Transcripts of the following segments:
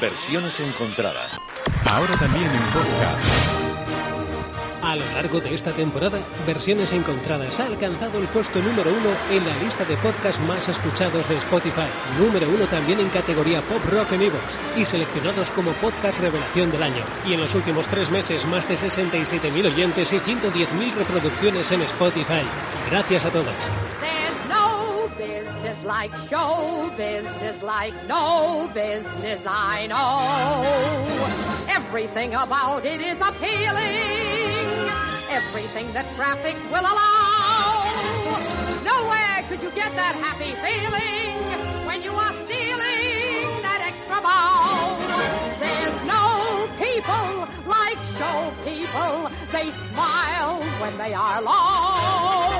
Versiones encontradas. Ahora también en podcast. A lo largo de esta temporada, Versiones Encontradas ha alcanzado el puesto número uno en la lista de podcasts más escuchados de Spotify, número uno también en categoría Pop Rock en Evox y seleccionados como podcast revelación del año. Y en los últimos tres meses, más de 67.000 oyentes y 110.000 reproducciones en Spotify. Gracias a todos. Like show business, like no business I know. Everything about it is appealing, everything the traffic will allow. Nowhere could you get that happy feeling when you are stealing that extra bow. There's no people show people, they smile when they are low.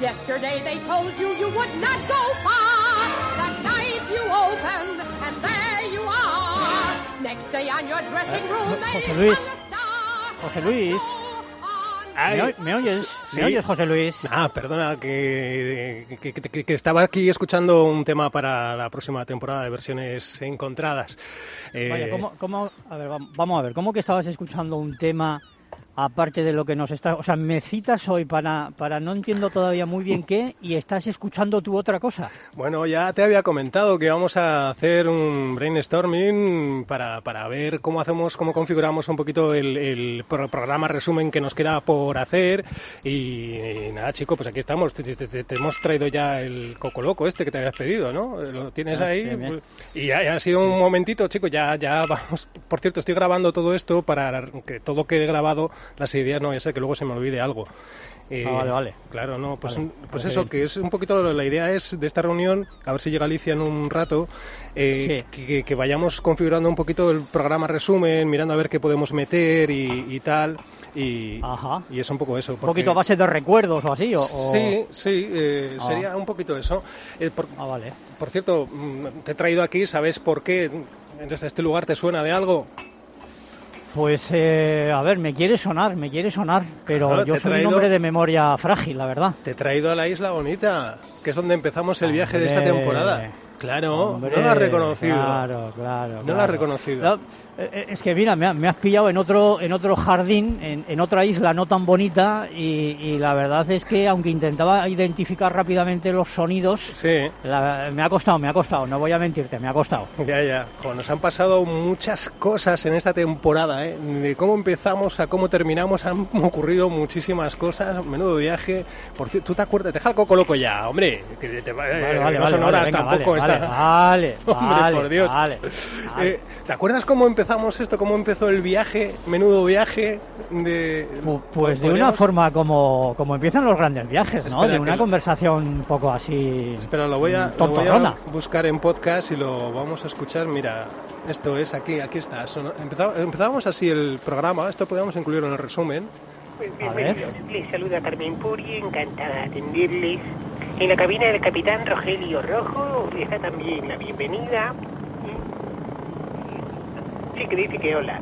Yesterday they told you you would not go far. That night you opened and there you are. Next day on your dressing eh, room they José Luis. hung a star. José Luis. Ay, ¿Me, oy- me oyes? sí. ¿Me oyes, José Luis? Ah, perdona, que, que- que- que estaba aquí escuchando un tema para la próxima temporada de versiones encontradas. Eh, Vaya, ¿cómo, cómo- a ver, vam- vamos a ver, ¿cómo que estabas escuchando un tema aparte de lo que nos está... O sea, me citas hoy para, para no entiendo todavía muy bien qué y estás escuchando tú otra cosa. Bueno, ya te había comentado que vamos a hacer un brainstorming para, para ver cómo hacemos, cómo configuramos un poquito el, el pro- programa resumen que nos queda por hacer. Y, y nada, chico, pues aquí estamos. Te, te- te- te hemos traído ya el coco loco este que te habías pedido, ¿no? Lo tienes Ah, ahí. bien. Y ya, ya ha sido un momentito, chico, ya, ya vamos. Por cierto, estoy grabando todo esto para que todo quede grabado, las ideas, no, ya sé que luego se me olvide algo. Eh, Ah, vale, vale. Claro, no, pues, Vale, pues eso, que es un poquito la idea es de esta reunión, a ver si llega Alicia en un rato, eh, que, que vayamos configurando un poquito el programa resumen, mirando a ver qué podemos meter y, y tal. Y, Ajá. y es un poco eso. Un porque- poquito a base de recuerdos o así. O, o- Sí, sí, eh, Ah. sería un poquito eso. Eh, por, Ah, vale. por cierto, mm, te he traído aquí, ¿sabes por qué? ¿Este este lugar te suena de algo? Pues, eh, a ver, me quiere sonar, me quiere sonar, pero Claro, yo soy un hombre de memoria frágil, la verdad. Te he traído a la Isla Bonita, que es donde empezamos el viaje de esta temporada. Claro, Hombre, no lo has reconocido. Claro, claro. No lo claro. has reconocido. No, eh, es que mira, me, me has pillado en otro, en otro jardín, en, en otra isla no tan bonita, y, y la verdad es que aunque intentaba identificar rápidamente los sonidos, Sí, la- me ha costado, me ha costado, no voy a mentirte, me ha costado. ya, ya. Nos han pasado muchas cosas en esta temporada, ¿eh? De cómo empezamos a cómo terminamos han ocurrido muchísimas cosas. Menudo viaje. Por cierto, ¿tú te acuerdas? Deja el coco loco ya, hombre. Que te, Vale, vale, no vale, son vale, horas venga, tampoco vale, esta- vale, Hombre, vale, por Dios. vale, vale. Eh, ¿Te acuerdas cómo empezamos esto? ¿Cómo empezó el viaje? Menudo viaje de... Pu- Pues de una forma como, como empiezan los grandes viajes, ¿no? Espera, de una lo- conversación un poco así... Espera, lo voy, a, lo voy a tontorrona. buscar en podcast y lo vamos a escuchar. Mira, esto es aquí, aquí está. Empezábamos así el programa, esto podríamos incluirlo en el resumen. Pues bienvenidos. Les saluda Carmen Puri, encantada de atenderles. En la cabina del capitán Rogelio Rojo está también la bienvenida. Sí, que dice que hola.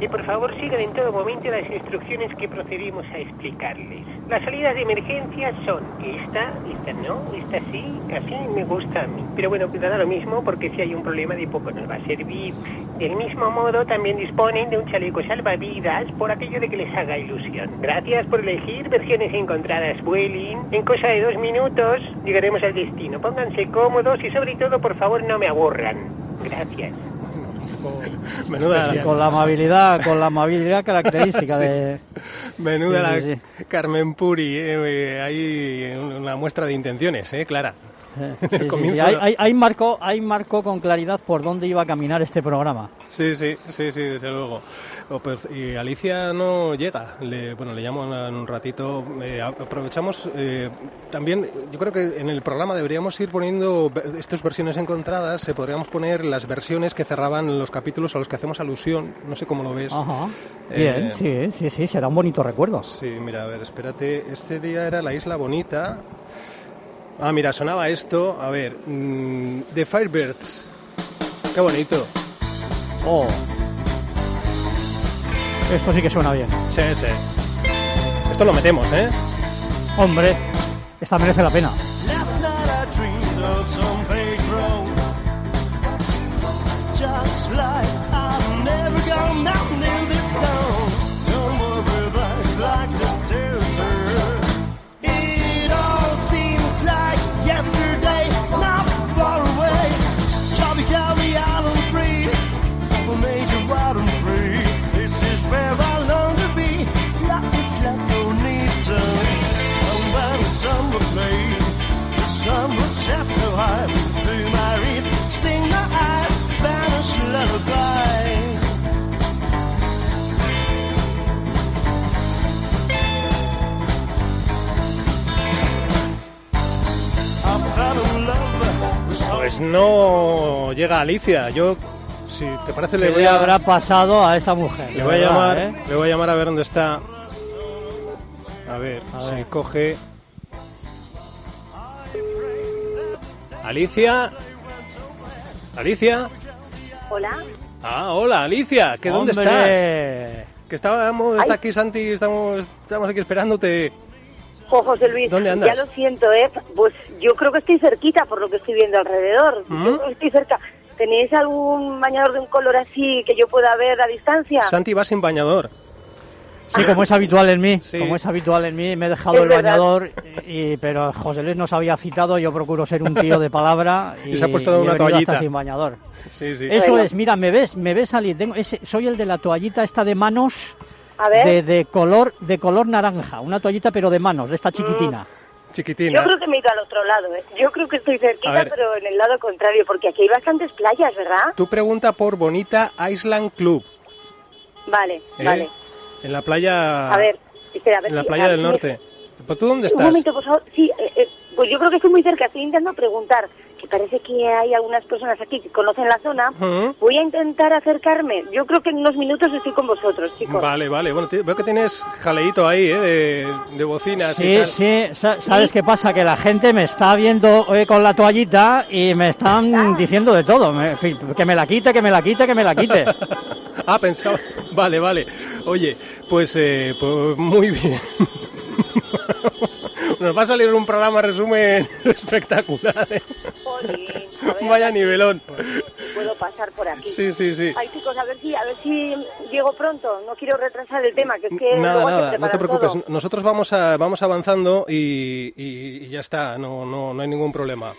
Y por favor sigan en todo momento las instrucciones que procedemos a explicarles. Las salidas de emergencia son esta, esta no, esta sí, así me gusta a mí. Pero bueno, cuidado lo mismo porque si hay un problema de poco nos va a servir. Del mismo modo también disponen de un chaleco salvavidas por aquello de que les haga ilusión. Gracias por elegir versiones encontradas Vueling. En cosa de dos minutos llegaremos al destino. Pónganse cómodos y sobre todo por favor no me aburran. Gracias. Menuda, Con la amabilidad, con la amabilidad característica de... menuda Sí, la Carmen Puri. eh, hay una muestra de intenciones, ¿eh? Clara. Eh, sí, sí, sí. ahí- ahí marcó, ahí marcó con claridad por dónde iba a caminar este programa. Sí, sí, sí, sí, desde luego. Oh, pues, y Alicia no llega. Le, bueno, le llamo en un ratito. Eh, aprovechamos eh, también. Yo creo que en el programa deberíamos ir poniendo estas versiones encontradas. Se podríamos poner las versiones que cerraban los capítulos a los que hacemos alusión. No sé cómo lo ves. Ajá. Eh, Bien, sí, sí, sí, será un bonito recuerdo. Sí, mira, a ver, espérate. Este día era la Isla Bonita. Ah, mira, sonaba esto. A ver, mm, The Firebirds. Qué bonito. Oh. Esto sí que suena bien. Sí, sí. Esto lo metemos, ¿eh? Hombre, esta merece la pena. Pues no llega Alicia. Yo, si te parece, le ¿Qué voy le a, habrá pasado a esta mujer? le voy a llamar, ¿eh? le voy a llamar a ver dónde está. A ver, A si ver. coge. Alicia. Alicia. Hola. Ah, hola, Alicia. ¿Que dónde estás? Que estábamos, está aquí Santi, estamos, estamos aquí esperándote. Jo, José Luis, ¿Dónde andas? ya lo siento, ¿eh? Pues yo creo que estoy cerquita por lo que estoy viendo alrededor. ¿Mm? Yo creo que estoy cerca. ¿Tenéis algún bañador de un color así que yo pueda ver a distancia? Santi va sin bañador. Sí, como es habitual en mí, Sí. como es habitual en mí, me he dejado Es el verdad. bañador, y, pero José Luis nos había citado, yo procuro ser un tío de palabra y, Y se ha puesto una toallita. hasta sin bañador. Sí, sí. Eso Bueno. es, mira, me ves, me ves salir, tengo ese, soy el de la toallita esta de manos A ver, de, de color de color naranja, una toallita pero de manos, de esta chiquitina. Chiquitina. yo creo que me he ido al otro lado, ¿eh? Yo creo que estoy cerquita, pero en el lado contrario, porque aquí hay bastantes playas, ¿verdad? Tú pregunta por Bonita Island Club. Vale, ¿eh? vale. En la playa. A ver, espera, a ver En la si- playa a del me- norte. ¿Pero tú dónde Un estás? momento, por favor. Sí, eh, eh, pues yo creo que estoy muy cerca. Estoy intentando preguntar, que parece que hay algunas personas aquí que conocen la zona. Ujú. Voy a intentar acercarme. Yo creo que en unos minutos estoy con vosotros, chicos. Vale, vale. Bueno, veo que tienes jaleíto ahí, ¿eh? De, de bocinas y Sí, tal. sí, sa- ¿sabes qué pasa? Que la gente me está viendo eh, con la toallita y me están diciendo de todo, me- que me la quite, que me la quite, que me la quite. ah, pensaba. Vale, vale. Oye, pues, eh, pues muy bien. Nos va a salir un programa resumen espectacular. ¿eh? Jolín, ver, Vaya nivelón. si puedo pasar por aquí. Sí, sí, sí. Ay, chicos, a ver si, a ver si llego pronto. No quiero retrasar el tema, que es que Nada, nada, no te preocupes. todo. Nosotros vamos a, vamos avanzando y, y- y ya está, no, no, no hay ningún problema.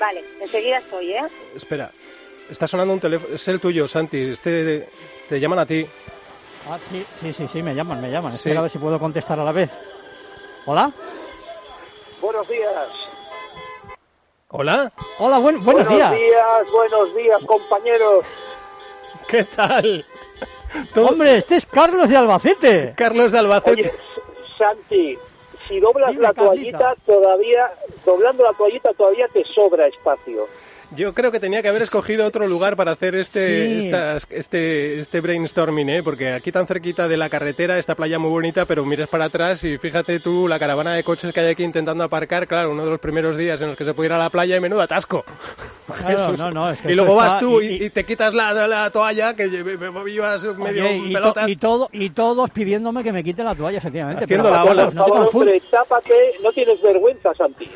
Vale, enseguida estoy, ¿eh? Espera, está sonando un teléfono, es el tuyo, Santi, este te llaman a ti. Ah, sí, sí, sí, sí, me llaman, me llaman. Sí. Espera a ver si puedo contestar a la vez. ¿Hola? Buenos días. Hola, Hola, buen- buenos, días. buenos días, compañeros. ¿qué tal? Todo- Hombre, este es Carlos de Albacete. Carlos de Albacete. Oye, Santi, si doblas Dime, la toallita, todavía, doblando la toallita todavía te sobra espacio. Yo creo que tenía que haber escogido otro lugar para hacer este, Sí. este, este brainstorming, ¿eh? porque aquí tan cerquita de la carretera, esta playa muy bonita, pero miras para atrás y fíjate tú la caravana de coches que hay aquí intentando aparcar, claro, uno de los primeros días en los que se puede ir a la playa y menudo atasco. Claro, Jesús. no, no, es que y luego vas tú y, y- y te quitas la, la toalla que lle- ibas medio Oye, y, to- pelotas. y todo, y todos pidiéndome que me quite la toalla, efectivamente. Haciendo pero, la Carlos, ola. Por no favor, hombre, tápate, no tienes vergüenza, Santi.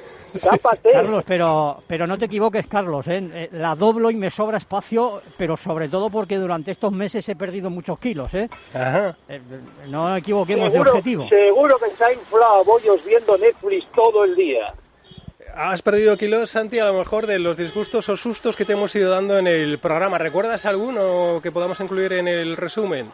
Tápate. Carlos, pero, pero no te equivoques, Carlos. ¿eh? Eh, La doblo y me sobra espacio, pero sobre todo porque durante estos meses he perdido muchos kilos. ¿eh? Ajá. Eh, no equivoquemos de seguro, objetivo. seguro que se ha inflado a bollos viendo Netflix todo el día. Has perdido kilos, Santi, a lo mejor de los disgustos o sustos que te hemos ido dando en el programa. ¿Recuerdas alguno que podamos incluir en el resumen?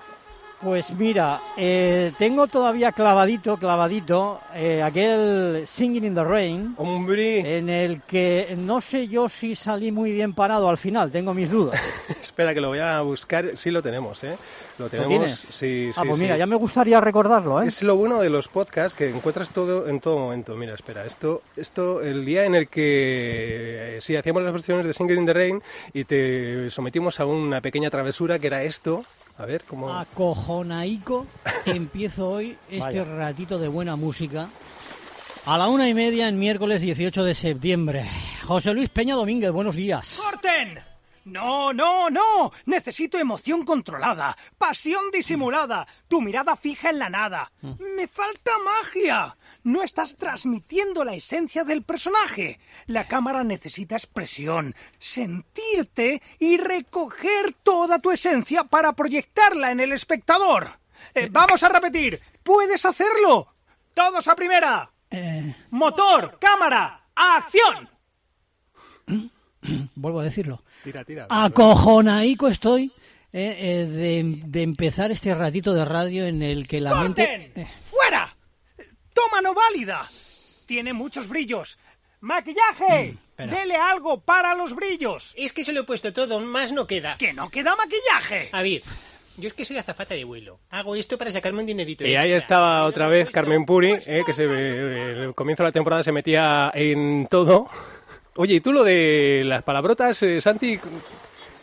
Pues mira, eh, tengo todavía clavadito, clavadito, eh, aquel Singing in the Rain, Hombre, en el que no sé yo si salí muy bien parado al final, tengo mis dudas. espera que lo voy a buscar. Sí lo tenemos, ¿eh? Lo ¿Lo tenemos. Sí, sí, ah, pues sí. mira, ya me gustaría recordarlo, ¿eh? Es lo bueno de los podcasts que encuentras todo en todo momento. Mira, espera, esto, esto, el día en el que eh, sí hacíamos las versiones de Singing in the Rain y te sometimos a una pequeña travesura que era esto. A ver, ¿cómo? Acojonaico, empiezo hoy este Vaya. ratito de buena música. A la una y media en miércoles 18 de septiembre. José Luis Peña Domínguez, buenos días. ¡Corten! No, no, no. Necesito emoción controlada, pasión disimulada, tu mirada fija en la nada. Me falta magia. No estás transmitiendo la esencia del personaje. La cámara necesita expresión, sentirte y recoger toda tu esencia para proyectarla en el espectador. Eh, vamos a repetir. ¿Puedes hacerlo? Todos a primera. Eh, Motor, cámara, acción. vuelvo a decirlo. Tira, tira. Acojonaico estoy eh, eh, de, de empezar este ratito de radio en el que la mente... Eh. Toma no válida. Tiene muchos brillos. ¡Maquillaje! espera. Dele algo para los brillos. Es que se lo he puesto todo, más no queda. ¡Que no queda maquillaje! A ver, yo es que soy azafata de vuelo. Hago esto para sacarme un dinerito. Y ahí estaba otra vez Carmen Puri, eh, que se, eh, el comienzo de la temporada se metía en todo. Oye, ¿y tú lo de las palabrotas, eh, Santi?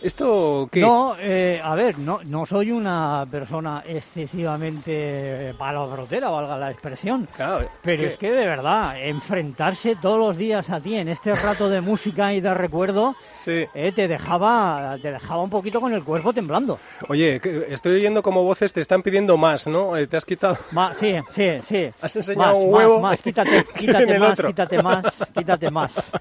¿Esto qué? No, eh, a ver, no, no soy una persona excesivamente palabrotera, valga la expresión. Claro, Pero es que de verdad, enfrentarse todos los días a ti en este rato de música y de recuerdo, Sí. eh, te dejaba, te dejaba un poquito con el cuerpo temblando. Oye, estoy oyendo como voces te están pidiendo más, ¿no? Eh, Te has quitado... Ma- sí, sí, sí. Has enseñado más, un huevo más, más, quítate, en quítate más, quítate más, quítate más.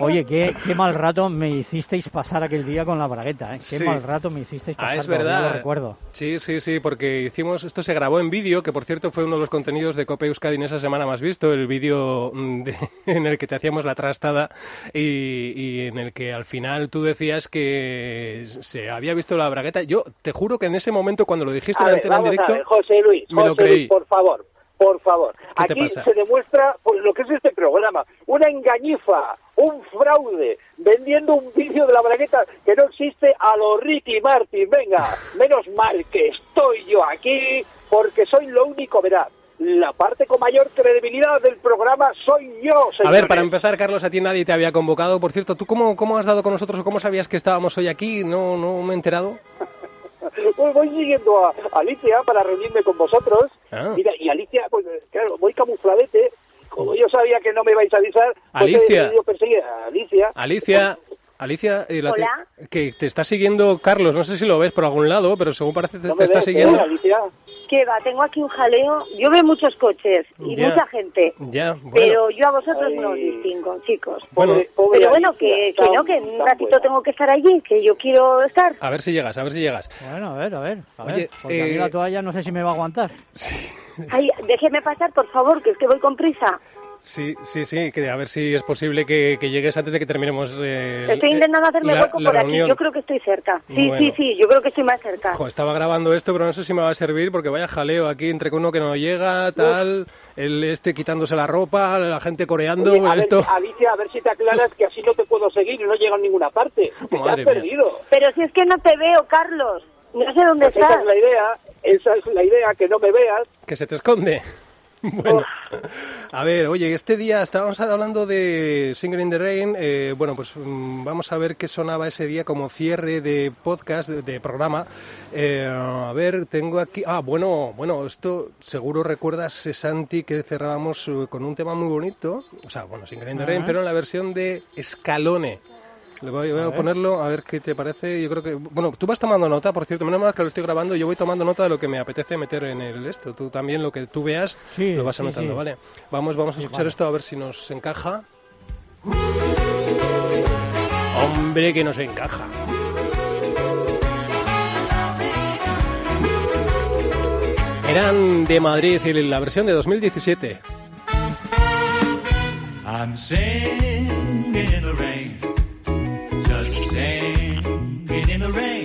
Oye, qué, qué mal rato me hicisteis pasar aquel día con la bragueta, ¿eh? Qué Sí. mal rato me hicisteis pasar, Ah, es verdad. lo recuerdo. Sí, sí, sí, porque hicimos, esto se grabó en vídeo, que por cierto fue uno de los contenidos de Cope Euskadi en esa semana más visto, el vídeo mm, de- en el que te hacíamos la trastada y, y en el que al final tú decías que se había visto la bragueta. Yo te juro que en ese momento cuando lo dijiste A en ver, antena en vamos a directo, ver, José Luis, me lo José creí. Luis, por favor, por favor. ¿Qué te Aquí se demuestra pues, lo que es este programa, una engañifa, un fraude, vendiendo un vídeo de la bragueta que no existe a lo Ricky Martin. Venga, menos mal que estoy yo aquí, porque soy lo único, verá. La parte con mayor credibilidad del programa soy yo, A ver, señores. para empezar, Carlos, a ti nadie te había convocado. Por cierto, ¿tú cómo, cómo has dado con nosotros o cómo sabías que estábamos hoy aquí? No, no me he enterado. Pues voy siguiendo a Alicia para reunirme con vosotros. Ah. Mira, y Alicia, pues claro, voy camufladete. Como yo sabía que no me vais a avisar, pues he Alicia. decidido perseguir a Alicia. Alicia, Alicia, eh, la te- que te está siguiendo Carlos. No sé si lo ves por algún lado, pero según parece te, ¿No te está ves, siguiendo. eh, Alicia? Que va, tengo aquí un jaleo. Yo veo muchos coches y Ya. mucha gente. Ya, bueno. Pero yo a vosotros no os Ay. distingo, chicos. Bueno, Pobre- pobre Pero bueno, Alicia, que, que no, que en un ratito buena. tengo que estar allí, que yo quiero estar. A ver si llegas, a ver si llegas. Bueno, a ver, a ver, a Oye, ver, porque a mí eh, la toalla no sé si me va a aguantar. Ay, déjeme pasar, por favor, que es que voy con prisa. Sí, sí, sí, que a ver si es posible que, que llegues antes de que terminemos. eh, Estoy el- intentando hacerme la- hueco la por aquí. reunión. Yo creo que estoy cerca. Sí, Bueno. sí, sí, yo creo que estoy más cerca. Jo, estaba grabando esto, pero no sé si me va a servir porque vaya jaleo aquí entre uno que no llega, tal, el este quitándose la ropa, la gente coreando, Oye, a ver, esto. Alicia, a ver si te aclaras que así no te puedo seguir y no llego a ninguna parte. Que te Madre has mía. perdido. Pero si es que no te veo, Carlos. No sé dónde Pues esa estás. es la idea, esa es la idea, que no me veas. que se te esconde. Bueno, a ver, oye, este día estábamos hablando de Singing in the Rain. eh, bueno, pues mm, vamos a ver qué sonaba ese día como cierre de podcast, de, de programa. Eh, a ver, tengo aquí. Ah, bueno, bueno, esto seguro recuerdas, eh, Santi, que cerrábamos eh, con un tema muy bonito. O sea, bueno, Singing in the Rain, pero en la versión de Scalone. Le voy, voy a, ponerlo a ver qué te parece. Yo creo que. Bueno, tú vas tomando nota, por cierto. Menos mal que lo estoy grabando. Yo voy tomando nota de lo que me apetece meter en el esto. Tú también, lo que tú veas, Sí, lo vas sí, anotando, sí. ¿vale? Vamos, vamos a Sí, escuchar vale. esto a ver si nos encaja. Hombre, que nos encaja. Eran de Madrid y la versión de 2017. I'm singing in the rain, singing in the rain.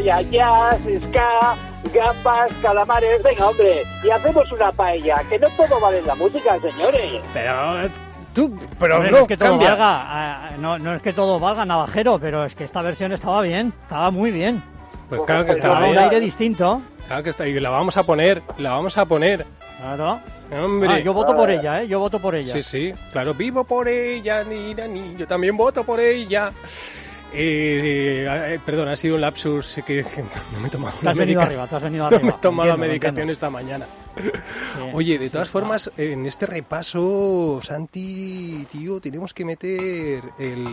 Ya, jazz, ska, gambas, calamares, venga, hombre, y hacemos una paella, que no todo vale en la música, señores. Pero eh, tú, pero Hombre, no, no es que todo cambia. valga, ah, no, no es que todo valga navajero, pero es que esta versión estaba bien, estaba muy bien. Pues claro que está Daba un bien. aire distinto. Claro que está, y la vamos a poner, la vamos a poner. Claro. Hombre. Ah, yo voto por ella, ¿eh? Yo voto por ella. Sí, sí, claro, vivo por ella, ni, ni, ni, yo también voto por ella. Eh, eh, perdón, ha sido un lapsus que, que no me he tomado Te la has venido arriba, te has venido no me arriba. he tomado la Entiendo, lo medicación esta mañana. Sí, Oye, de sí, todas no. formas, en este repaso, Santi, tío, tenemos que meter el,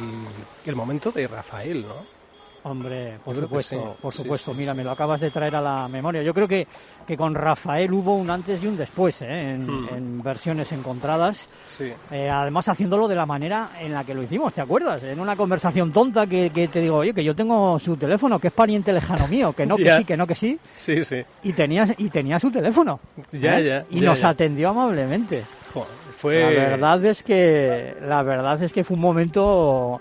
el momento de Rafael, ¿no? Hombre, por Yo supuesto, sí, por supuesto. sí, Mira, me lo acabas de traer a la memoria. Yo creo que, que con Rafael hubo un antes y un después, ¿eh? en, Hmm. en versiones encontradas. Sí. Eh, además, haciéndolo de la manera en la que lo hicimos, ¿te acuerdas? En una conversación tonta que, que te digo, oye, que yo tengo su teléfono, que es pariente lejano mío, que no, que sí, que no, que sí. Sí, sí. Y tenía, y tenía su teléfono. Ya, ¿eh? ya, Y nos atendió amablemente. Joder, fue... La verdad es que la verdad es que fue un momento.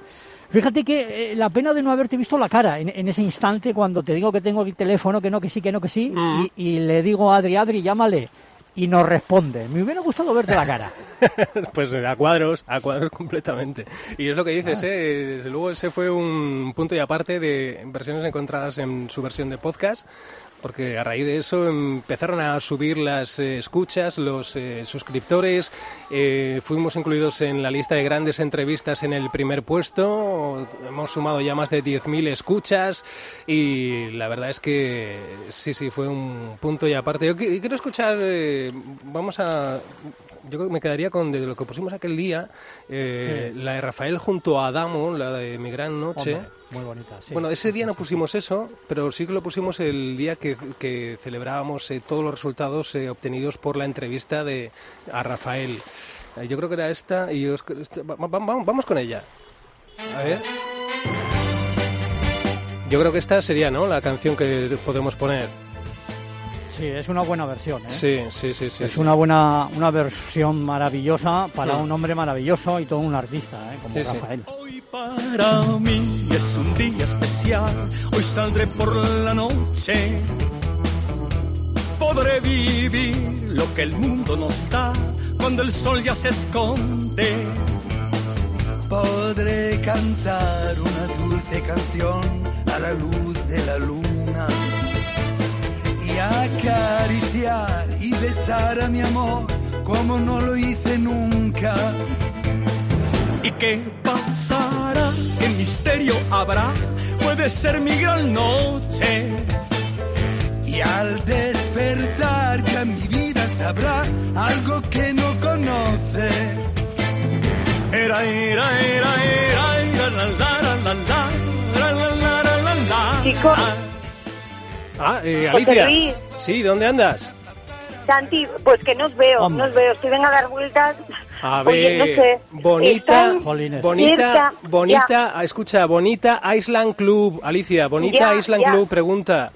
Fíjate que eh, la pena de no haberte visto la cara en, en ese instante cuando te digo que tengo el teléfono, que no, que sí, que no, que sí, Mm. y, y le digo a Adri, Adri, llámale. Y nos responde. Me hubiera gustado verte la cara. Pues a cuadros, a cuadros completamente. Y es lo que dices, ¿eh? desde luego ese fue un punto y aparte de versiones encontradas en su versión de podcast, porque a raíz de eso empezaron a subir las eh, escuchas, los eh, suscriptores, eh, fuimos incluidos en la lista de grandes entrevistas en el primer puesto, hemos sumado ya más de 10.000 escuchas y la verdad es que sí, sí, fue un punto y aparte. Yo qui- quiero escuchar, eh, vamos a yo creo que me quedaría con de lo que pusimos aquel día, eh, la de Rafael junto a Adamo, la de Mi Gran Noche. Hombre, muy bonita. sí. bueno, ese día no pusimos eso, pero sí que lo pusimos el día que, que celebrábamos eh, todos los resultados eh, obtenidos por la entrevista de a Rafael. Eh, yo creo que era esta y os- esta- va- va- vamos, vamos con ella. A ver. Yo creo que esta sería, ¿no? La canción que podemos poner. Sí, es una buena versión. ¿eh? Sí, sí, sí, sí. es sí. una buena una versión maravillosa para Hmm. un hombre maravilloso y todo un artista, ¿eh? como Sí, sí. Rafael. Para mí es un día especial, hoy saldré por la noche. Podré vivir lo que el mundo nos da cuando el sol ya se esconde. Podré cantar una dulce canción a la luz de la luna acariciar y besar a mi amor como no lo hice nunca. ¿Y qué pasará? ¿Qué misterio habrá? Puede ser mi gran noche. Y al despertar ya mi vida sabrá algo que no conoce. Era, era, era, era, era, la, la, la, la, la, la, la, la, la, la, la. Chicos, Ah, eh, Alicia. Luis. Sí, ¿dónde andas? Santi, pues que no os veo, Hombre. no os veo. Estoy venga a dar vueltas. A Oye, ver, no sé. bonita, bonita, bonita, escucha, bonita Island Club, Alicia, bonita Ya, Island ya. Club, pregunta,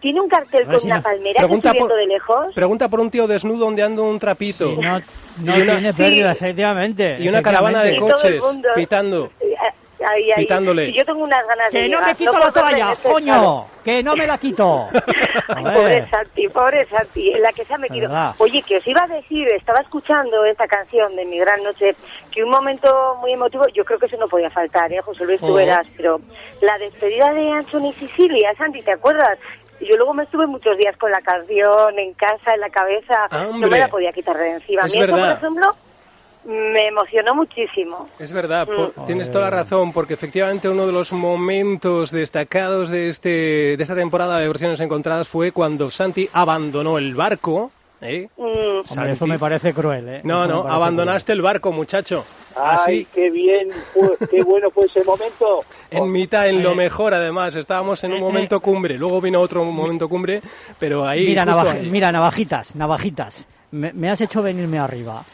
Tiene un cartel con si una no- palmera pregunta que estoy por- de lejos. pregunta por un tío desnudo ondeando un trapito Sí, no no Y una- tiene pérdida, efectivamente. y una caravana de efectivamente. todo el coches pitando. Ahí, ahí. Pitándole. Y yo tengo unas ganas de Que no llegar. me quito la toalla, coño, que no me la quito. Ay, pobre Santi, pobre Santi, en la que se ha metido. verdad. Oye, que os iba a decir, estaba escuchando esta canción de Mi Gran Noche, que un momento muy emotivo, yo creo que eso no podía faltar, ¿eh? José Luis, tú Oh. verás, pero la despedida de Anthony Sicilia, Santi, ¿te acuerdas? Yo luego me estuve muchos días con la canción en casa, en la cabeza, no me la podía quitar de encima. A Es mí por ejemplo, me emocionó muchísimo. Es verdad, Mm. tienes toda la razón, porque efectivamente uno de los momentos destacados de, este, de esta temporada de versiones encontradas fue cuando Santi abandonó el barco. ¿eh? Mm, Hombre, eso me parece cruel, ¿eh? No, no, abandonaste el barco, muchacho. Ay, Así, qué bien, fue- qué bueno fue ese momento. en mitad, en lo Eh. mejor además. Estábamos en un momento cumbre, luego vino otro momento cumbre, pero ahí... Mira, ahí. mira, navajitas, navajitas. Me, me has hecho venirme arriba.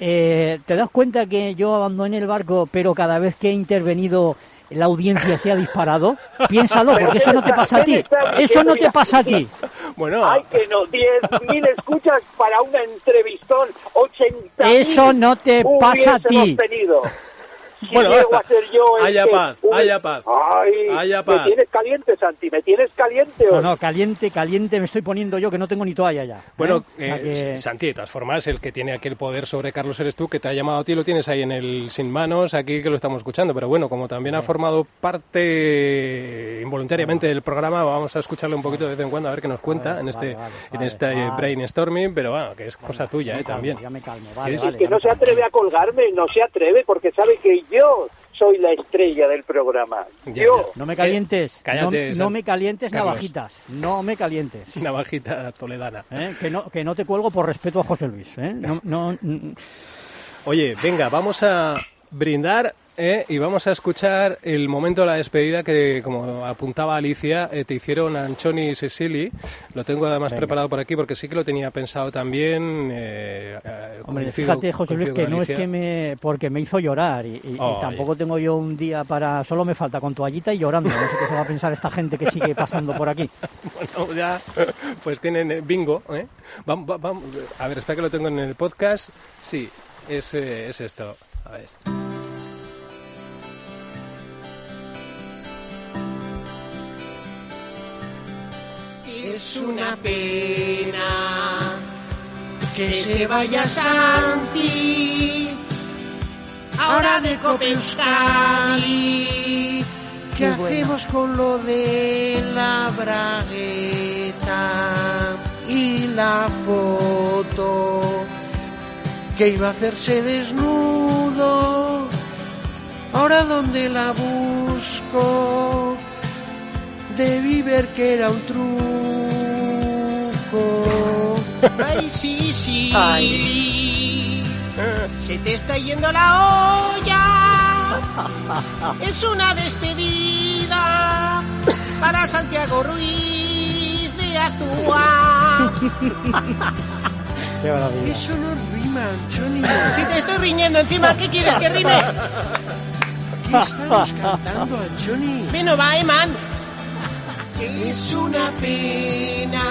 Eh, ¿Te das cuenta que yo abandoné el barco, pero cada vez que he intervenido la audiencia se ha disparado? Piénsalo, porque eso no te pasa a ti. Eso no te pasa a ti. Bueno, Ay, que no, 10.000 escuchas para una entrevistón, 80 Eso no te pasa a ti. Tenido. Si Bueno, llego basta. a ser yo el Haya que- paz, un- haya paz. Ay, Haya me paz. tienes caliente, Santi, me tienes caliente. No, hoy. no, caliente, caliente me estoy poniendo yo que no tengo ni toalla ya. ¿eh? Bueno, eh, que- Santi, de todas formas, el que tiene aquí el poder sobre Carlos eres tú, que te ha llamado a ti, lo tienes ahí en el sin manos, aquí que lo estamos escuchando. Pero bueno, como también ha formado parte involuntariamente del programa, vamos a escucharle un poquito de vez en cuando a ver qué nos cuenta en este, en este brainstorming, pero bueno, que es cosa tuya, eh, también. Ya me calmo, ¿Quieres? Es que no se atreve a colgarme, no se atreve porque sabe que yo soy la estrella del programa. Ya, yo. No me calientes, Cállate, no, me calientes Carlos. navajitas, no me calientes. Navajita toledana. ¿eh? Que, no, que no te cuelgo por respeto a José Luis. ¿eh? No, no, Oye, venga, vamos a brindar ¿eh? y vamos a escuchar el momento de la despedida que, como apuntaba Alicia, eh, te hicieron Anchoni y Cecily. Lo tengo además Venga. preparado por aquí porque sí que lo tenía pensado también. eh, eh, Hombre, coincido- fíjate, José Luis, que no es que me... porque me hizo llorar y, y- y Oye. tampoco tengo yo un día para... Solo me falta con toallita y llorando. No sé qué se va a pensar esta gente que sigue pasando por aquí. Bueno, ya, pues tienen eh, bingo. ¿eh? Vam- va- vam- a ver, espera que lo tengo en el podcast. Sí, es, eh, es esto. A ver. Es una pena que se vaya Santi ahora de Copenhague. ¿Qué hacemos con lo de la bragueta y la foto que iba a hacerse desnudo? Ahora dónde la busco? Debí ver que era un truco. Ay, sí, sí. Se te está yendo la olla. Es una despedida para Santiago Ruiz de Azúa. Qué maravilla. Eso no rima, Johnny. Si te estoy riñendo encima, ¿qué quieres que rime? ¿Qué estamos cantando, Johnny? Vino va, Eman. Es una pena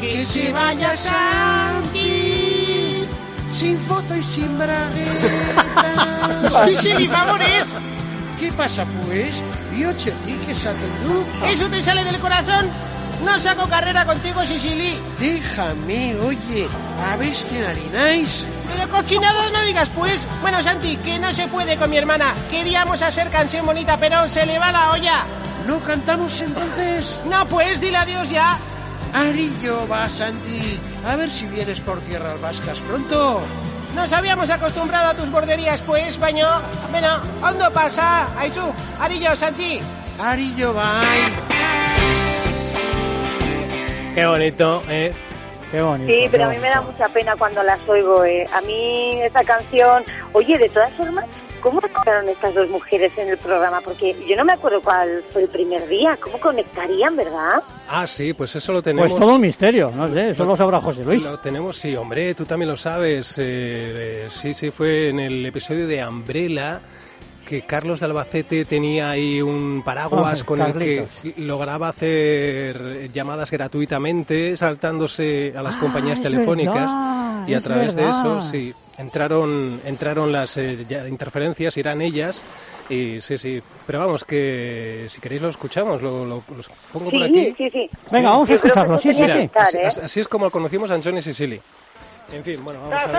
que se vaya Santi sin foto y sin bragueta. Sí, sí. ¿Qué pasa, pues? Io c'è ti che sa tú. ¿Eso te sale del corazón? No saco carrera contigo, Sicily. Déjame, oye, a ver si harináis. Pero cochinadas no digas, pues. Bueno, Santi, que no se puede con mi hermana. Queríamos hacer canción bonita, pero se le va la olla. ¿No cantamos entonces? No, pues, dile adiós ya. Arillo va, Santi. A ver si vienes por tierras vascas pronto. Nos habíamos acostumbrado a tus borderías, pues, baño. Bueno, ¿dónde pasa? Aizu, Arillo, Santi. Arillo, bye. Qué bonito, ¿eh? Qué bonito. Sí, pero a mí me da mucha pena cuando las oigo. Eh. A mí esa canción... Oye, de todas formas, ¿cómo tocaron estas dos mujeres en el programa? Porque yo no me acuerdo cuál fue el primer día. ¿Cómo conectarían, verdad? Ah, sí, pues eso lo tenemos. Pues todo un misterio, no sé, eso lo sabrá José Luis. Lo tenemos, sí, hombre, tú también lo sabes. eh, eh, sí, sí, fue en el episodio de Umbrella que Carlos de Albacete tenía ahí un paraguas Ah, con Carlitos. el que lograba hacer llamadas gratuitamente, saltándose a las compañías Ah, es telefónicas. verdad, y a es través de eso, sí, entraron, entraron las eh, interferencias, irán ellas. Y sí, sí, pero vamos, que si queréis lo escuchamos, lo, lo- los pongo por aquí. Sí, sí, sí. Venga, vamos a escucharlo, sí, sí, sí. ¿eh? así- así es como conocimos a Antonio Sicily. En fin, bueno, vamos a ver.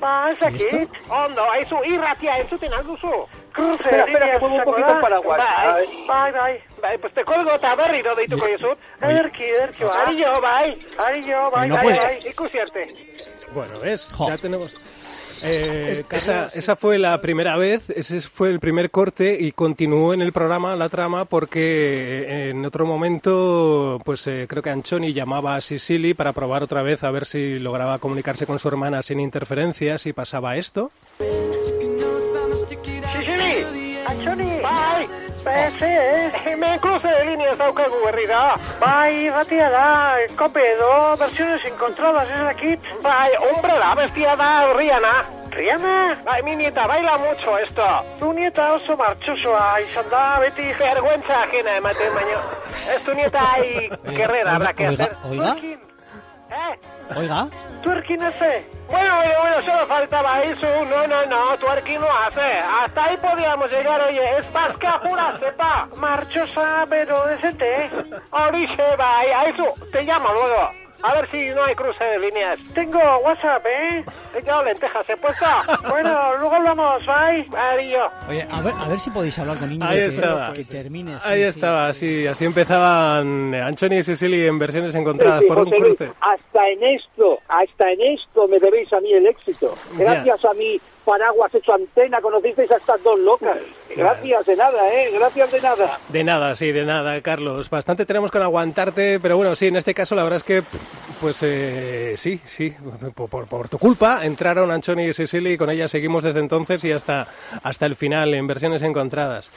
¿Y dakit. esto? Ondo, aizu, irratia entzuten alduzu. Cruce, Espera, espera, que muevo un poquito el paraguas. Bai, Ay. bai, bai. Bai, pues te colgo eta berriro deituko dizut. Ederki, ederki, bai. Arillo, bai. Arillo, bai, No bai, puede. bai. Ikusi arte. Bueno, ¿ves? Ya tenemos... Eh, esa, esa fue la primera vez, ese fue el primer corte y continuó en el programa la trama porque eh, en otro momento, pues eh, creo que Anchoni llamaba a Sicily para probar otra vez a ver si lograba comunicarse con su hermana sin interferencias y pasaba esto. Beze, hemen cruce de líneas daukagu berri da. Bai, irratia da, kope edo, versiones encontradas, ez dakit. Bai, umbrela, bestia da, Riana. Riana? Bai, mi nieta baila mucho esto. Tu nieta oso martxosoa izan da, beti vergüenza ajena ematen baino. Ez tu nieta ai, guerrera, habrá que Oiga, oiga. ¿Eh? Oiga. Twerking hace. Bueno, bueno, bueno, solo faltaba eso. No, no, no, twerking no hace. Hasta ahí podíamos llegar, oye. Es pasca pura cepa. Marchosa, pero decente. Orice, bye. A eso te llamo luego. A ver si no hay cruce de líneas. Tengo WhatsApp, ¿eh? He quedado lentejas, he puesto. Bueno, luego hablamos, bye. Adiós. Oye, a ver, a ver si podéis hablar con niños Ahí que, estaba. que termine. sí, Ahí sí. estaba, sí, así empezaban Anthony y Cecily en versiones encontradas Sí, por un Luis, cruce. hasta en esto, hasta en esto me debéis a mí el éxito. Gracias a mí, Paraguas hecho antena, conocisteis a estas dos locas. Gracias de nada, ¿eh? Gracias de nada. De nada, sí, de nada, Carlos. Bastante tenemos con aguantarte, pero bueno, sí, en este caso la verdad es que, pues eh, sí, sí, por, tu culpa entraron Anthony y Cecily y con ella seguimos desde entonces y hasta, hasta el final en versiones encontradas.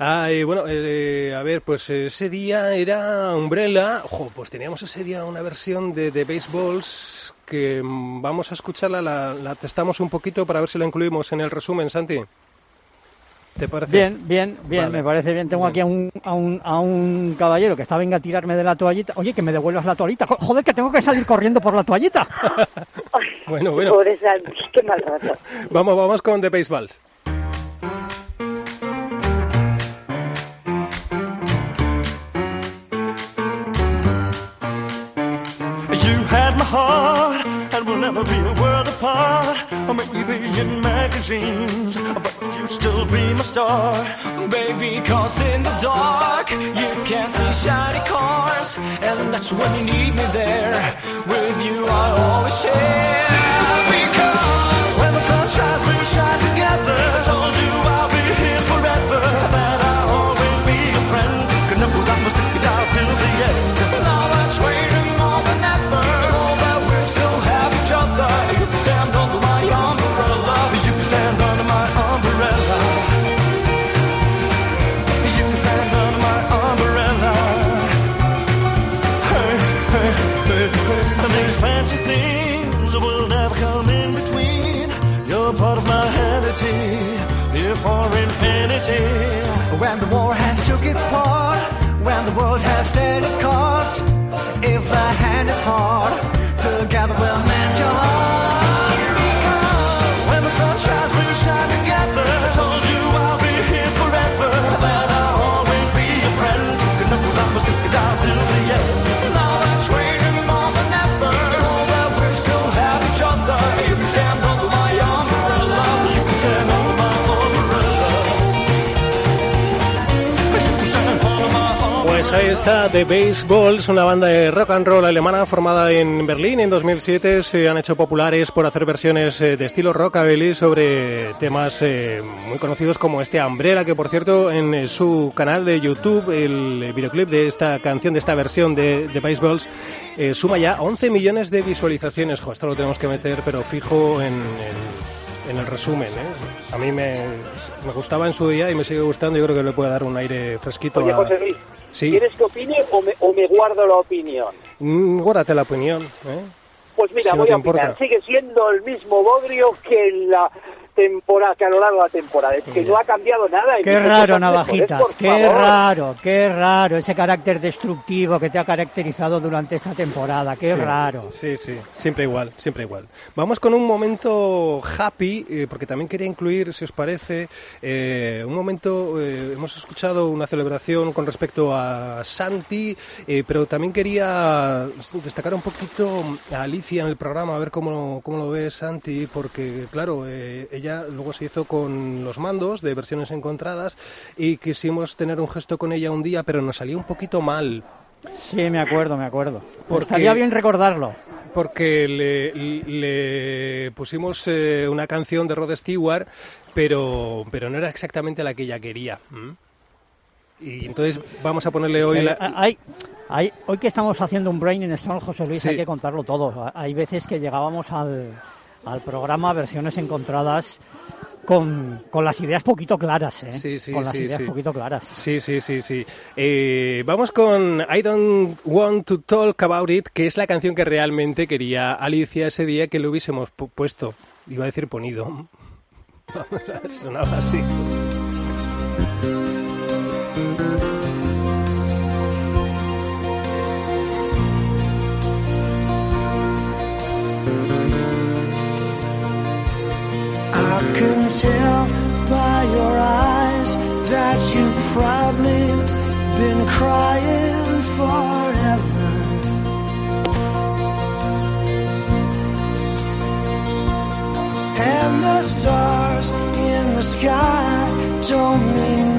Ay, bueno, eh, a ver, pues ese día era Umbrella. Ojo, pues teníamos ese día una versión de, de Baseballs que mm, vamos a escucharla, la, la testamos un poquito para ver si la incluimos en el resumen, Santi. ¿Te parece? Bien, bien, bien, Vale. me parece bien. Tengo aquí a un, a, un, a un caballero que está venga a tirarme de la toallita. Oye, que me devuelvas la toallita. Jo- Joder, que tengo que salir corriendo por la toallita. Bueno, bueno. Pobre Santi, qué mal rato. Vamos, vamos con The Baseballs. Heart, and we'll never be a world apart. Or maybe be in magazines, but you still be my star. Baby, cause in the dark you can't see shiny cars, and that's when you need me there. With you, I always share. Because When the sun shines, we shine together. I told you I'll está The Baseballs, una banda de rock and roll alemana formada en Berlín en 2007. Se han hecho populares por hacer versiones eh, de estilo rockabilly sobre temas eh, muy conocidos como este Umbrella, que por cierto en eh, su canal de YouTube el videoclip de esta canción, de esta versión de The Baseballs, suma ya 11 millones de visualizaciones. Esto lo tenemos que meter, pero fijo en- en el resumen. ¿eh? A mí me, me gustaba en su día y me sigue gustando. Yo creo que le puede dar un aire fresquito Oye, a... José Luis, Sí. ¿quieres que opine o me, o me guardo la opinión? Mm, guárdate la opinión. ¿eh? Pues mira, Si voy a opinar. importa. Sigue siendo el mismo Bodrio que en la temporada, que a lo largo de la temporada. Es que no ha cambiado nada. Qué muchos raro, Navajitas, por qué favor. raro, qué raro ese carácter destructivo que te ha caracterizado durante esta temporada, qué Sí, raro. Sí, sí, siempre igual, siempre igual. Vamos con un momento happy, eh, porque también quería incluir, si os parece, eh, un momento, eh, hemos escuchado una celebración con respecto a Santi, eh, pero también quería destacar un poquito a Alicia en el programa, a ver cómo, cómo lo ve Santi, porque claro, eh, ella luego se hizo con los mandos de versiones encontradas y quisimos tener un gesto con ella un día, pero nos salió un poquito mal. Sí, me acuerdo, me acuerdo. Porque- Estaría bien recordarlo. Porque le, le pusimos eh, una canción de Rod Stewart, pero, pero no era exactamente la que ella quería. Y entonces vamos a ponerle hoy la... Hay- hay- hoy que estamos haciendo un Brain in Stone, José Luis, Sí. hay que contarlo todo. Hay veces que llegábamos al, al programa versiones encontradas con, con las ideas poquito claras, ¿eh? Sí, sí, con las sí, ideas poquito claras. Sí, sí, sí, sí. Eh, vamos con I Don't Want to Talk About It, que es la canción que realmente quería Alicia ese día que le hubiésemos pu- puesto. Iba a decir ponido. Sonaba así. By your eyes that you've probably been crying forever. And the stars in the sky don't mean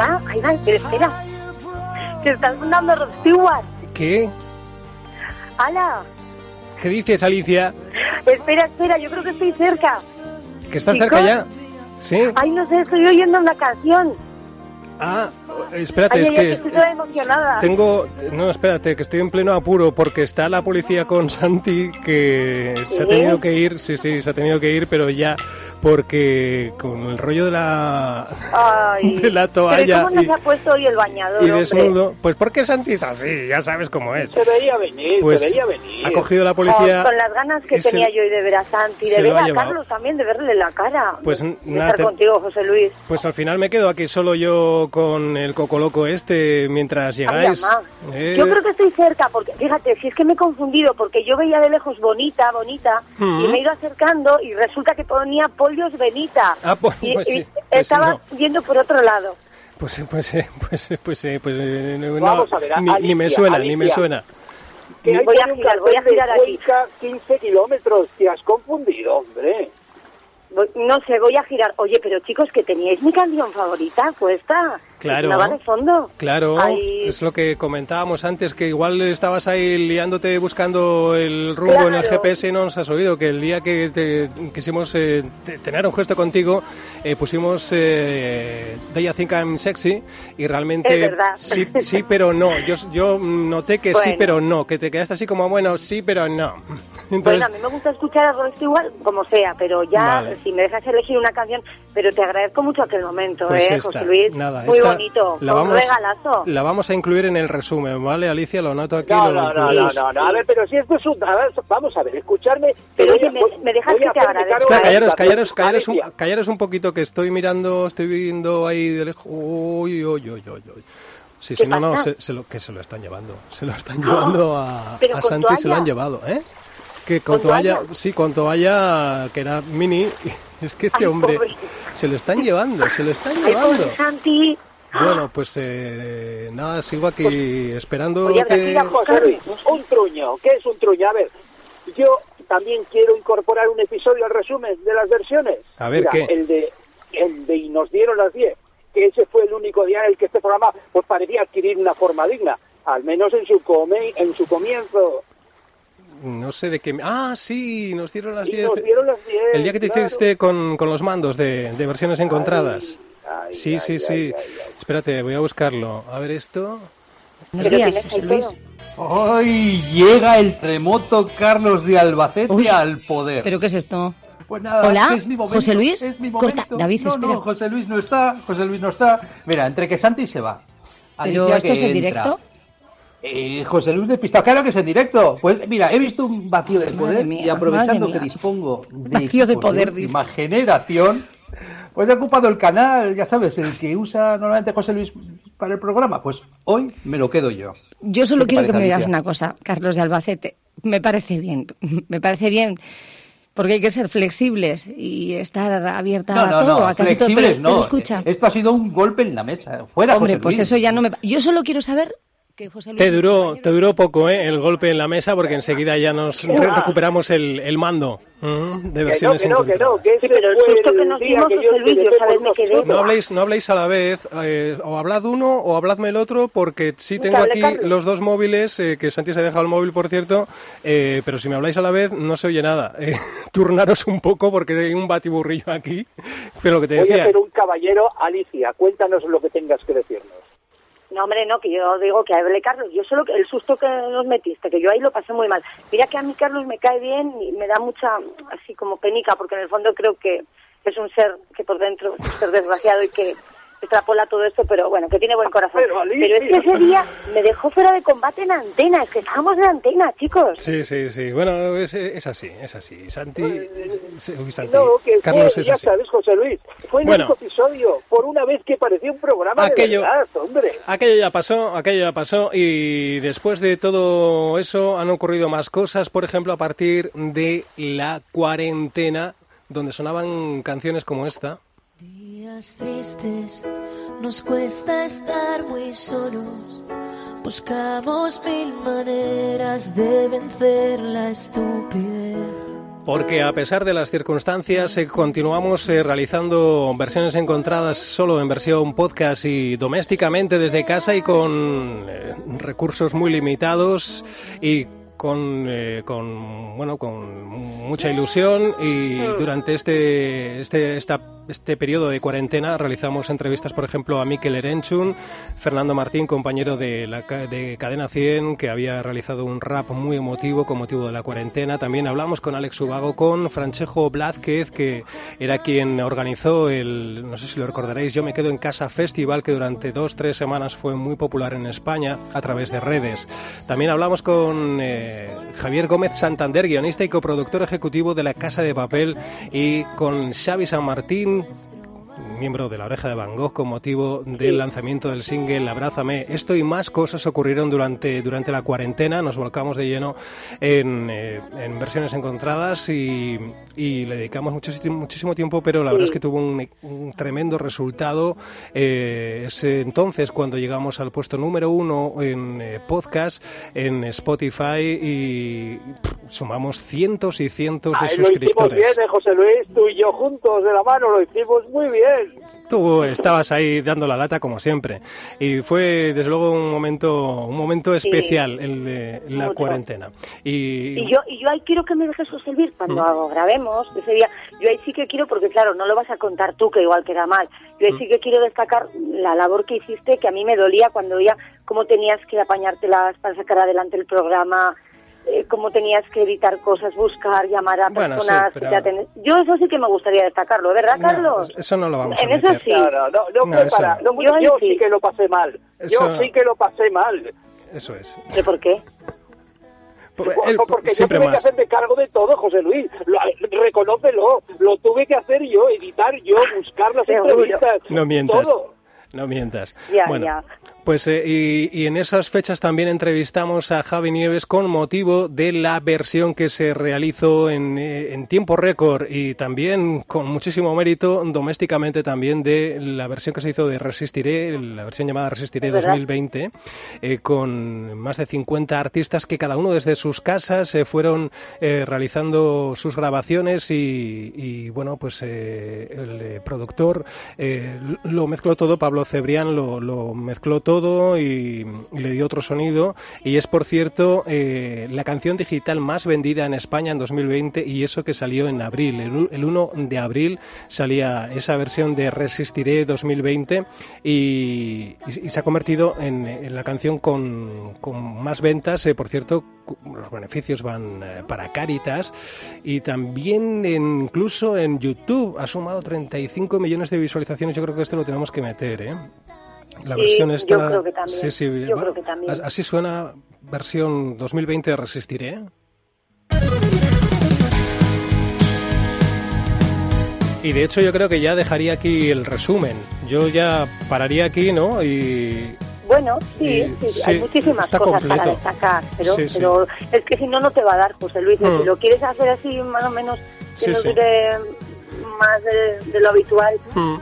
va, ahí va, pero espera. Que está sonando Rod Stewart. ¿Qué? ¡Hala! ¿Qué dices, Alicia? Espera, espera, yo creo que estoy cerca. ¿Que estás Chicos. cerca ya? ¿Sí? Ay, no sé, estoy oyendo una canción. Ah, espérate, Ay, es que estoy toda emocionada. tengo... No, espérate, que estoy en pleno apuro porque está la policía con Santi que se ha ¿Sí? tenido que ir, sí, sí, se ha tenido que ir, pero ya porque con el rollo de la, Ay. de la Pero ¿y toalla cómo nos y, ha puesto hoy el bañador, y desnudo, pues porque Santi es así, ya sabes cómo es. Se veía venir, Pues se veía venir. ha cogido la policía... Oh, con las ganas que se- tenía yo hoy de ver a Santi, de ver a. Carlos también, de verle la cara. Pues de nada, estar te- contigo, José Luis. Pues al final me quedo aquí solo yo con el coco loco este mientras Ay, llegáis. mamá. Eh, Yo creo que estoy cerca, porque fíjate, si es que me he confundido, porque yo veía de lejos bonita, bonita, Mm. y me he ido acercando y resulta que ponía pollos Benita. Ah, pues, y, pues y pues estaba no. yendo por otro lado. Pues, pues, eh, pues, eh, pues, eh, pues, eh, no, Vamos a ver, ni, ni me Alicia, suena, ni me Alicia. suena. Que Voy a girar, voy a girar aquí. Cuenca, 15 kilómetros. Te has confundido, hombre. No sé, voy a girar. Oye, pero chicos, que teníais mi canción favorita puesta. Claro. ¿No va de fondo? Claro, Ay. es lo que comentábamos antes, que igual estabas ahí liándote buscando el rumbo en el. GPS y no nos has oído, que el día que te quisimos eh, te- tener un gesto contigo, eh, pusimos eh, Do You Think I'm Sexy y realmente Es verdad. sí, sí, pero no. Yo, yo noté que sí, Bueno. pero no, que te quedaste así como, bueno, sí, pero no. Bueno, Entonces, a mí me gusta escuchar a Rod Stewart como sea, pero ya, Vale. si me dejas elegir una canción, pero te agradezco mucho aquel momento, Pues ¿eh, esta, José Luis? nada, Muy esta bonito, la un vamos, regalazo. la vamos a incluir en el resumen, ¿vale, Alicia? Lo noto aquí. No, lo no, no, no, no, no. A ver, pero si esto es un... a ver, vamos a ver, escucharme. Pero oye, me- dejas que te agradezca. callaros, callaros, callaros un, callaros un poquito que estoy mirando, estoy viendo ahí de lejos. Uy, uy, uy, uy, uy. Sí, ¿Qué sí, no, no, se, se lo, que se lo están llevando. Se lo están llevando a, Santi, se lo han llevado, ¿eh? Que con, ¿Con toalla, toalla? sí, con toalla, que era mini. Es que este Ay, hombre pobre. se lo están llevando, se lo están Ay, llevando. pobre Santi. Bueno, pues eh, nada, sigo aquí esperando Oye, que que... ir a José Luis, un truño. ¿Qué es un truño? A ver, yo también quiero incorporar un episodio al resumen de las versiones. A ver, Mira, ¿qué? El de, el de Y nos dieron las 10, que ese fue el único día en el que este programa pues parecía adquirir una forma digna, al menos en su, come, en su comienzo. No sé de qué... Ah, sí, nos dieron las Y 10. nos dieron las 10. El día que te claro. hiciste con, con los mandos de, de versiones encontradas. Ay, ay, sí, ay, sí. ay, ay. Espérate, voy a buscarlo. A ver esto. Buenos Pero días, José Luis. Hoy llega el tremoto Carlos de Albacete Uy, al poder. ¿Pero qué es esto? Pues nada, Hola, es mi momento, José Luis. es mi Corta, momento. David, no, espera. No, José Luis no está, José Luis no está. Mira, entre que Santi se va. ¿Pero Alicia esto que es en directo? Eh, José Luis despistado, claro que es en directo. Pues mira, he visto un vacío de poder mía, y aprovechando que dispongo de Vacío de poder, última generación, pues he ocupado el canal, ya sabes, el que usa normalmente José Luis para el programa. Pues hoy me lo quedo yo. Yo solo ¿Qué te quiero que me digas una cosa, Carlos de Albacete. Me parece bien, me parece bien, porque hay que ser flexibles y estar abierta No, a todo, no, a casi todo. Pero, pero escucha, Esto ha sido un golpe en la mesa. Fuera hombre, José pues Luis. eso ya no me... Yo solo quiero saber que José Luis... Te duró, te duró poco, ¿eh? El golpe en la mesa porque enseguida ya nos re- recuperamos el, el mando mm, de Que no, versiones que no, que no, que Sí, pero el susto que nos dimos, que José Luis, yo sabes, me quedé-. No habléis, no habléis a la vez, eh, o hablad uno o habladme el otro, porque sí tengo aquí Carlos. los dos móviles, eh, que Santi se ha dejado el móvil, por cierto, eh, pero si me habláis a la vez no se oye nada. Eh, turnaros un poco porque hay un batiburrillo aquí, pero lo que te Voy a decía... ser un caballero. Alicia, cuéntanos lo que tengas que decirnos. No, hombre, no, que yo digo que hable Carlos. Yo solo que el susto que nos metiste, que yo ahí lo pasé muy mal. Mira que a mí Carlos me cae bien y me da mucha, así como penica, porque en el fondo creo que es un ser que por dentro es un ser desgraciado y que extrapola todo esto, pero bueno, que tiene buen corazón. Pero, Alicia. es que ese día me dejó fuera de combate en antena, es que estábamos en antena, chicos. Sí, sí, sí. Bueno, es, es así, es así. Santi, uy, Santi. No, que Carlos fue, es ya así. sabes, José Luis, fue el Bueno. episodio, por una vez que parecía un programa Aquello- de verdad, hombre. Aquello ya pasó, aquello ya pasó y después de todo eso han ocurrido más cosas, por ejemplo, a partir de la cuarentena, donde sonaban canciones como esta. Días tristes, nos cuesta estar muy solos. Buscamos mil maneras de vencer la estupidez. Porque a pesar de las circunstancias, eh, continuamos eh, realizando versiones encontradas solo en versión podcast y domésticamente desde casa y con eh, recursos muy limitados y con, con bueno con mucha ilusión y durante este este esta- este periodo de cuarentena realizamos entrevistas, por ejemplo, a Mikel Erenchun, Fernando Martín, compañero de, la, de Cadena 100, que había realizado un rap muy emotivo con motivo de la cuarentena. También hablamos con Alex Ubago, con Francesco Blázquez, que era quien organizó el, no sé si lo recordaréis, Yo me quedo en casa festival, que durante dos, tres semanas fue muy popular en España a través de redes. También hablamos con eh, Javier Gómez Santander, guionista y coproductor ejecutivo de La Casa de Papel, y con Xavi San Martín, Brasil. Miembro de la oreja de Van Gogh con motivo del lanzamiento del single Abrázame. Esto y más cosas ocurrieron durante, durante la cuarentena. Nos volcamos de lleno en, eh, en versiones encontradas y, y le dedicamos muchísimo, muchísimo tiempo, pero la verdad es que tuvo un, un tremendo resultado. Eh, es entonces cuando llegamos al puesto número uno en eh, podcast, en Spotify y pff, sumamos cientos y cientos de Ay, lo hicimos suscriptores. bien, eh, José Luis, tú y yo juntos de la mano, lo hicimos muy bien. Tú estabas ahí dando la lata como siempre y fue desde luego un momento un momento Sí. especial el de la Mucho. cuarentena y, Y yo, y yo ahí quiero que me dejes servir cuando Mm. grabemos ese día. Yo ahí sí que quiero, porque claro, no lo vas a contar tú, que igual queda mal. Yo ahí Mm. sí que quiero destacar la labor que hiciste, que a mí me dolía cuando veía cómo tenías que apañártelas para sacar adelante el programa, eh, cómo tenías que editar cosas, buscar, llamar a Bueno, sí, personas. que te aten- Yo eso sí que me gustaría destacarlo, ¿verdad, No, Carlos? eso no lo vamos a En eso sí. No, no, no, no, para- Yo sí. sí que lo pasé mal. Eso- Yo sí que lo pasé mal. eso es ¿De por qué? Porque yo tuve que más hacerme cargo de todo, José Luis. Lo, reconócelo. Lo tuve que hacer yo, editar yo, buscar las entrevistas. no mientas Todo. no mientas Ya, bueno ya. Pues eh, y, y en esas fechas también entrevistamos a Javi Nieves con motivo de la versión que se realizó en, eh, en tiempo récord y también con muchísimo mérito domésticamente también de la versión que se hizo de Resistiré, la versión llamada Resistiré Es verdad. 2020, eh, con más de 50 artistas que cada uno desde sus casas eh, fueron eh, realizando sus grabaciones y, y, bueno, pues eh, el productor eh, lo mezcló todo, Pablo Cebrián lo, lo mezcló todo y, y le dio otro sonido. Y es por cierto eh, la canción digital más vendida en España en 2020 y eso que salió en abril, el, el 1 de abril salía esa versión de Resistiré 2020 y, y- y se ha convertido en, en la canción con, con más ventas, eh, por cierto los beneficios van eh, para Caritas. Y también en- incluso en YouTube ha sumado 35 millones de visualizaciones, yo creo que esto lo tenemos que meter, ¿eh? La versión yo esta. creo que también, Sí, sí, yo creo que también. as- Así suena versión 2020 de Resistiré. Y de hecho yo creo que ya dejaría aquí el resumen. Yo ya pararía aquí, ¿no? Y Bueno, sí, Y- sí, sí, hay muchísimas cosas completo. para destacar, pero, Sí, sí. pero es que si no, no te va a dar, José Luis. Si lo quieres hacer así, más o menos, que Sí, nos dure más de, de lo habitual. Mm.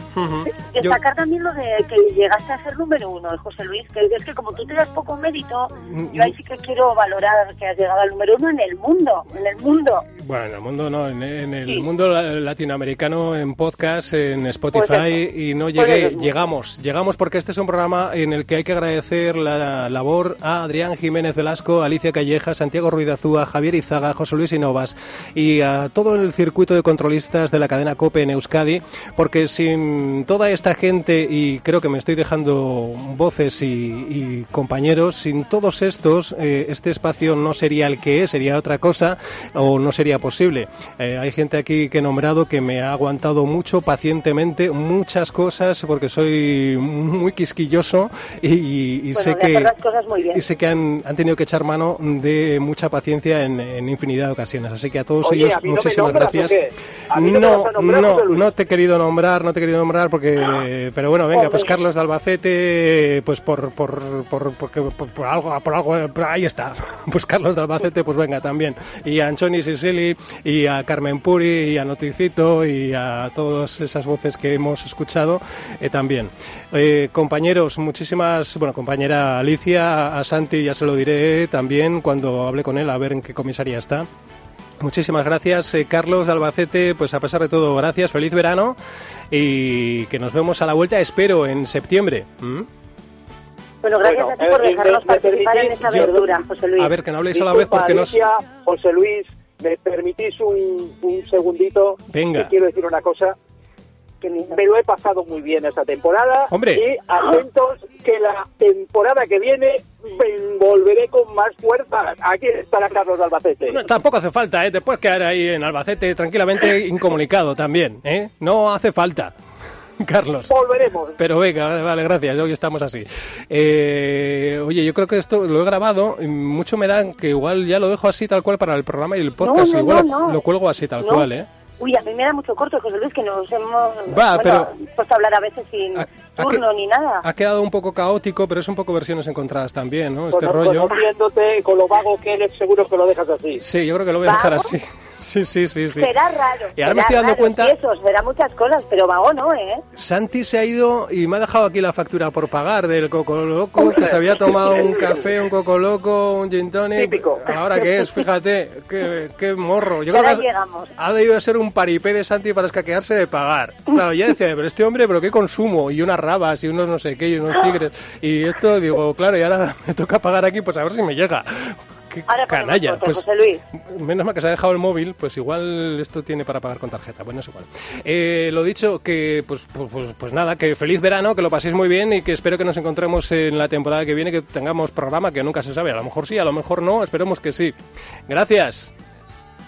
Yo- Destacar también lo de que llegaste a ser número uno, José Luis, que es que como tú te das poco mérito, Mm, yo ahí sí que quiero valorar que has llegado al número uno en el mundo, en el mundo. Bueno, en el mundo no, en, en el Sí. mundo la- latinoamericano, en podcast, en Spotify Pues y no Pues llegué, eso. llegamos, llegamos porque este es un programa en el que hay que agradecer la labor a Adrián Jiménez Velasco, Alicia Calleja, Santiago Ruiz de Azúa, Javier Izaga, José Luis Inovas y a todo el circuito de controlistas de la cadena COPE COPE en Euskadi, porque sin toda esta gente, y creo que me estoy dejando voces y, y compañeros, sin todos estos, eh, este espacio no sería el que es, sería otra cosa o no sería posible. Eh, hay gente aquí que he nombrado que me ha aguantado mucho, pacientemente, muchas cosas, porque soy muy quisquilloso y, y Bueno, sé que... las cosas muy bien. Y sé que han, han tenido que echar mano de mucha paciencia en, en infinidad de ocasiones. Así que a todos Oye, ellos, ¿a no muchísimas nombras gracias. no no, no, no te he querido nombrar, no te he querido nombrar porque, pero bueno, venga, pues. Carlos de Albacete, pues por, por, por, porque- por, por algo, por algo, ahí está. Pues Carlos de Albacete, pues venga también. Y a Anchoni Sicili, y a Carmen Puri, y a Noticito, y a todas esas voces que hemos escuchado eh, también. Eh, compañeros, muchísimas, bueno, compañera Alicia, a Santi ya se lo diré también cuando hable con él, a ver en qué comisaría está. Muchísimas gracias, eh, Carlos de Albacete. Pues a pesar de todo, gracias, feliz verano y que nos vemos a la vuelta, espero, en septiembre. ¿Mm? Bueno, gracias Bueno, a ti por eh, dejarnos me- me participar en permitís- esta yo- aventura, José Luis. A ver, que no habléis a la vez porque nos... Alicia, José Luis, ¿me permitís un, un segundito? Venga. Que quiero decir una cosa. Que me lo he pasado muy bien esta temporada. Hombre. Y atentos que la temporada que viene me volveré con más fuerza. Aquí estará Carlos de Albacete. No, tampoco hace falta, ¿eh? Puedes quedar ahí en Albacete tranquilamente incomunicado también, ¿eh? No hace falta, Carlos. Volveremos. Pero venga, vale, vale, gracias, hoy estamos así. Eh, oye, yo creo que esto lo he grabado, y mucho me da que igual ya lo dejo así tal cual para el programa y el podcast, no, igual no, no. lo cuelgo así tal No. cual, ¿eh? Uy, a mí me da mucho corto, José Luis, que nos hemos Va, bueno, pero- puesto a hablar a veces sin turno ni nada. Ha quedado un poco caótico, pero es un poco versiones encontradas también, ¿no? Este rollo. Conociéndote con lo vago que eres, seguro que lo dejas así. Sí, yo creo que lo voy a dejar así. Sí, sí, sí, sí. Será raro. Y ahora me estoy dando raro, cuenta- sí, eso, será muchas cosas, pero vago no, ¿eh? Santi se ha ido y me ha dejado aquí la factura por pagar del Coco Loco, que se había tomado un café, un Coco Loco, un gin tonic. ¿Ahora qué es? Fíjate, qué, qué morro. Yo creo Ahora que llegamos. ha debido ser un paripé de Santi para escaquearse de pagar. Claro, ya decía, pero este hombre, ¿pero qué consumo? Y unas rabas y unos no sé qué y unos tigres. Y esto, digo, claro, y ahora me toca pagar aquí, pues a ver si me llega. Qué Ahora canalla. Pues, José Luis. Menos mal que se ha dejado el móvil, pues igual esto tiene para pagar con tarjeta. Bueno, es igual. Eh, lo dicho, que pues, pues, pues, pues nada, que feliz verano, que lo paséis muy bien y que espero que nos encontremos en la temporada que viene, que tengamos programa, que nunca se sabe. A lo mejor sí, a lo mejor no, esperemos que sí. Gracias.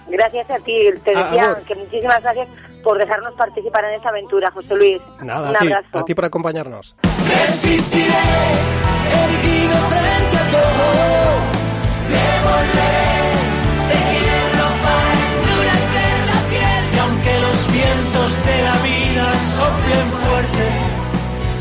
Gracias a ti. Te Ah, decía que muchísimas gracias por dejarnos participar en esta aventura, José Luis. Nada, Un a ti, abrazo. a ti por acompañarnos. Resistiré, erguido frente a todo. Me volveré de hierro para endurecer la piel. Y aunque los vientos de la vida soplen fuerte,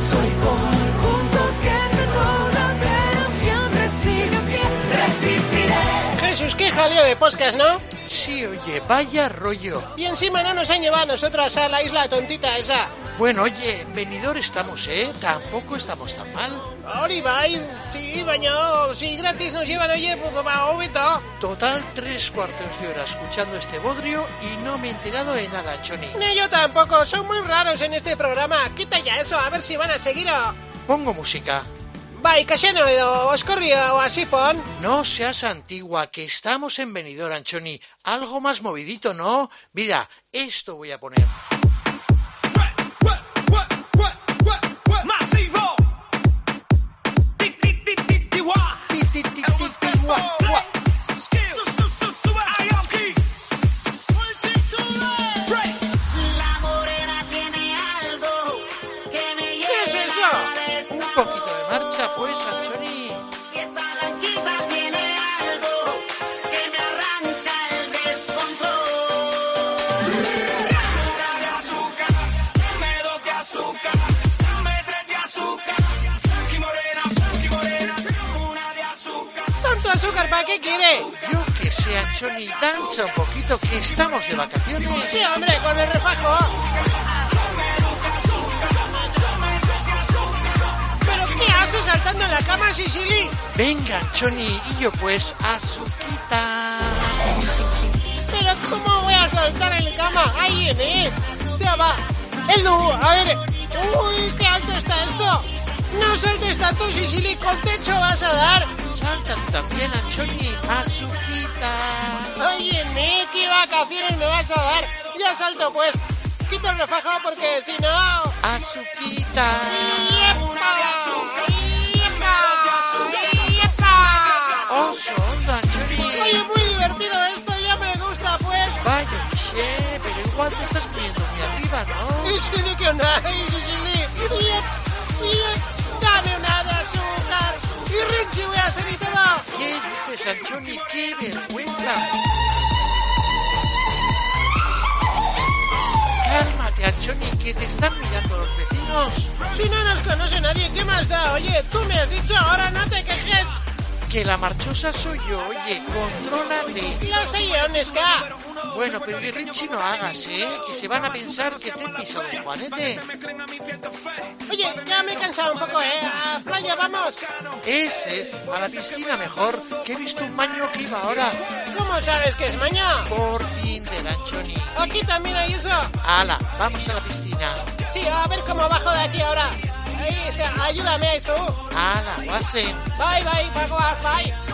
soy como el junto que se toda, pero siempre sigue fiel. Resistiré. Jesús, qué jaleo de podcast, ¿no? Sí, oye, vaya rollo. Y encima no nos han llevado a nosotros a la isla tontita esa. Bueno, oye, venidor estamos, ¿eh? Tampoco estamos tan mal. Ahora iba, sí, baño, si gratis nos llevan, oye, pues va, obito. Total, tres cuartos de hora escuchando este bodrio y no me he enterado de nada, Johnny. Ni yo tampoco, son muy raros en este programa. Quita ya eso, a ver si van a seguir o... Pongo música. Vai, caseno, edo, oscorri o así pon. No seas antigua, que estamos en venidor, Anchoni. Algo más movidito, ¿no? Vida, esto voy a poner. Que sé, Anchoni, danza un poquito, que estamos de vacaciones. Sí, hombre, con el refajo. ¿Pero qué haces saltando en la cama, Sicily? Venga, Anchoni, y yo pues, azuquita. ¿Pero cómo voy a saltar en la cama? Ahí viene. Se va. Edu, a ver. Uy, qué alto está esto. No saltes tanto, Sicily, con techo vas a dar. Salta tú también, Anchoni, azuquita. Oye, ¿qué vacaciones me vas a dar? Ya salto, pues. quito el refajo porque si no... ¡Azuquita! ¡Oso, onda, Anchoni! Oye, muy divertido esto, ya me gusta, pues. Vaya, che, pero igual te estás poniendo muy arriba, ¿no? Y chili que no hay, chili. Yep, yep, Y Richie voy a hacer y todo. ¿Qué dices, Anchoni? ¡Qué vergüenza! Cálmate, Anchoni, que te están mirando los vecinos. Si no nos conoce nadie, ¿qué más da? Oye, tú me has dicho, ahora no te quejes. Que la marchosa soy yo, oye, contrólate. Lo sé yo, Nesca. Bueno, pero que Richie no hagas, ¿eh? Que se van a pensar que te he pisado el juanete. Oye, ya me he cansado un poco, ¿eh? A playa, vamos. Ese es, a la piscina mejor, que he visto un baño que iba ahora. ¿Cómo sabes que es mañana? Por Tinder, Anchoni. Aquí también hay eso. Ala, vamos a la piscina. Sí, a ver cómo bajo de aquí ahora. O sea, ayúdame a eso. Ala, guasen. Bye, bye, baguas, bye.